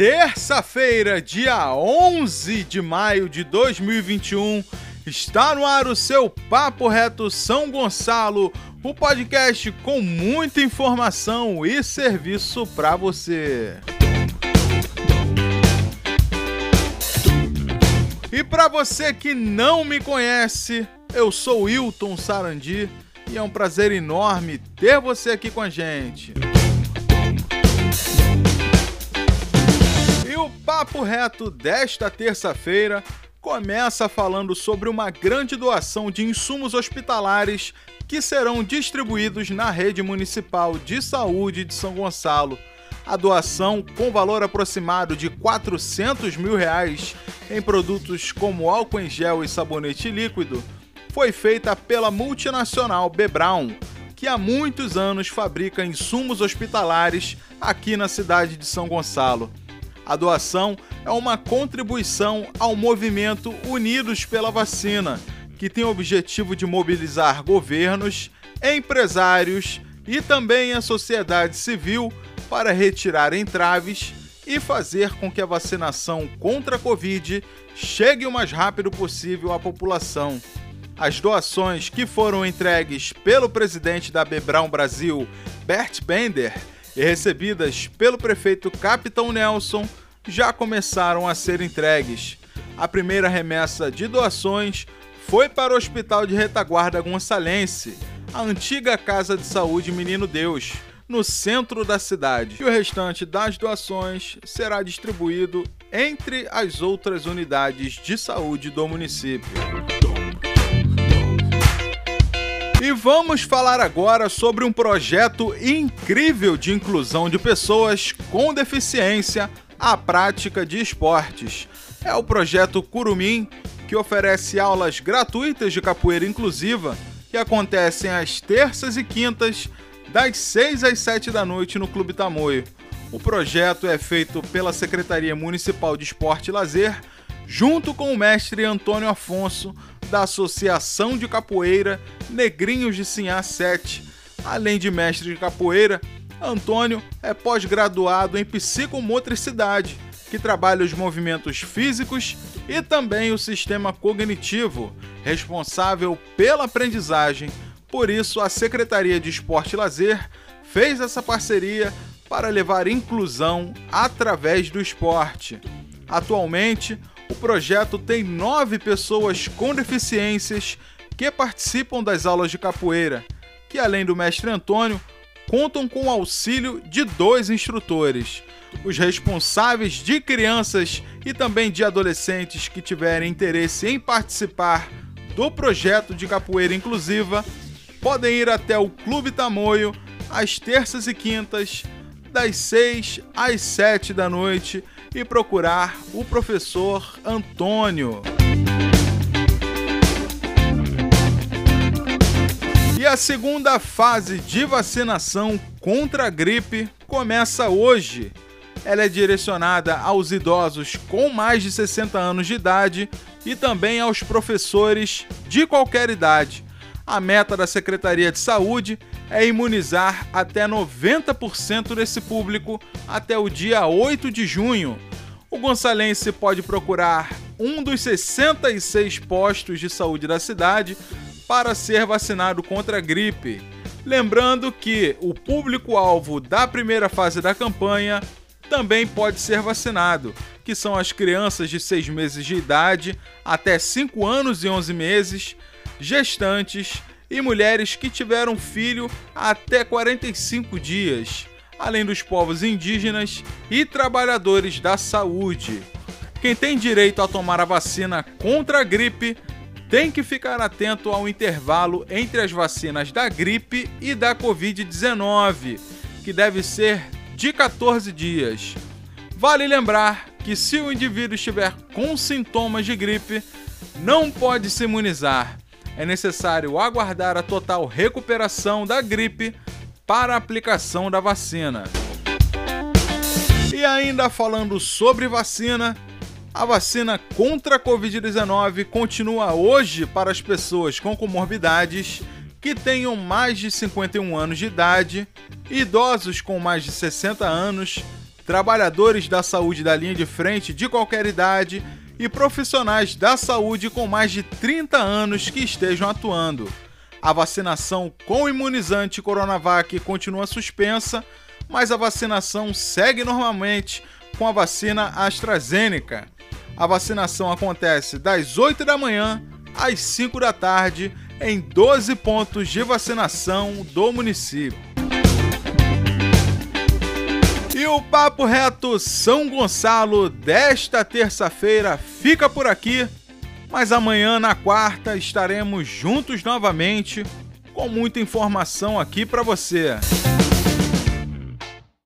Terça-feira, dia 11 de maio de 2021, está no ar o seu Papo Reto São Gonçalo, o podcast com muita informação e serviço para você. E para você que não me conhece, eu sou Wilton Sarandi e é um prazer enorme ter você aqui com a gente. Papo Reto desta terça-feira começa falando sobre uma grande doação de insumos hospitalares que serão distribuídos na rede municipal de saúde de São Gonçalo. A doação, com valor aproximado de 400 mil reais em produtos como álcool em gel e sabonete líquido, foi feita pela multinacional B. Brown, que há muitos anos fabrica insumos hospitalares aqui na cidade de São Gonçalo. A doação é uma contribuição ao movimento Unidos pela Vacina, que tem o objetivo de mobilizar governos, empresários e também a sociedade civil para retirar entraves e fazer com que a vacinação contra a Covid chegue o mais rápido possível à população. As doações que foram entregues pelo presidente da Bebrão Brasil, Bert Bender, e recebidas pelo prefeito Capitão Nelson já começaram a ser entregues. A primeira remessa de doações foi para o Hospital de Retaguarda Gonçalense, a antiga Casa de Saúde Menino Deus, no centro da cidade. E o restante das doações será distribuído entre as outras unidades de saúde do município. E vamos falar agora sobre um projeto incrível de inclusão de pessoas com deficiência à prática de esportes. É o projeto Curumim, que oferece aulas gratuitas de capoeira inclusiva que acontecem às terças e quintas, das 6 às 7 da noite no Clube Tamoio. O projeto é feito pela Secretaria Municipal de Esporte e Lazer, junto com o mestre Antônio Afonso, da Associação de Capoeira Negrinhos de Sinhá 7. Além de mestre de capoeira, Antônio é pós-graduado em psicomotricidade, que trabalha os movimentos físicos e também o sistema cognitivo, responsável pela aprendizagem. Por isso, a Secretaria de Esporte e Lazer fez essa parceria para levar inclusão através do esporte. Atualmente, o projeto tem nove pessoas com deficiências que participam das aulas de capoeira, que além do mestre Antônio, contam com o auxílio de dois instrutores. Os responsáveis de crianças e também de adolescentes que tiverem interesse em participar do projeto de capoeira inclusiva podem ir até o Clube Tamoio às terças e quintas, das 6 às 7 da noite e procurar o professor Antônio. A segunda fase de vacinação contra a gripe começa hoje. Ela é direcionada aos idosos com mais de 60 anos de idade e também aos professores de qualquer idade. A meta da Secretaria de Saúde é imunizar até 90% desse público até o dia 8 de junho. O gonçalense pode procurar um dos 66 postos de saúde da cidade para ser vacinado contra a gripe. Lembrando que o público-alvo da primeira fase da campanha também pode ser vacinado, que são as crianças de 6 meses de idade até 5 anos e 11 meses, gestantes e mulheres que tiveram filho até 45 dias, além dos povos indígenas e trabalhadores da saúde. Quem tem direito a tomar a vacina contra a gripe tem que ficar atento ao intervalo entre as vacinas da gripe e da Covid-19, que deve ser de 14 dias. Vale lembrar que se o indivíduo estiver com sintomas de gripe, não pode se imunizar é necessário aguardar a total recuperação da gripe para a aplicação da vacina. E ainda falando sobre vacina, a vacina contra a Covid-19 continua hoje para as pessoas com comorbidades que tenham mais de 51 anos de idade, idosos com mais de 60 anos, trabalhadores da saúde da linha de frente de qualquer idade e profissionais da saúde com mais de 30 anos que estejam atuando. A vacinação com imunizante Coronavac continua suspensa, mas a vacinação segue normalmente com a vacina AstraZeneca. A vacinação acontece das 8 da manhã às 5 da tarde em 12 pontos de vacinação do município. E o Papo Reto São Gonçalo desta terça-feira fica por aqui, mas amanhã, na quarta, estaremos juntos novamente com muita informação aqui para você.